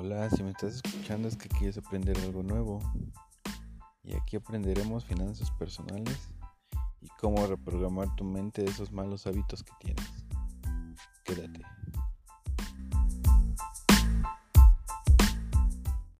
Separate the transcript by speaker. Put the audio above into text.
Speaker 1: Hola, si me estás escuchando es que quieres aprender algo nuevo. Y aquí aprenderemos finanzas personales y cómo reprogramar tu mente de esos malos hábitos que tienes. Quédate.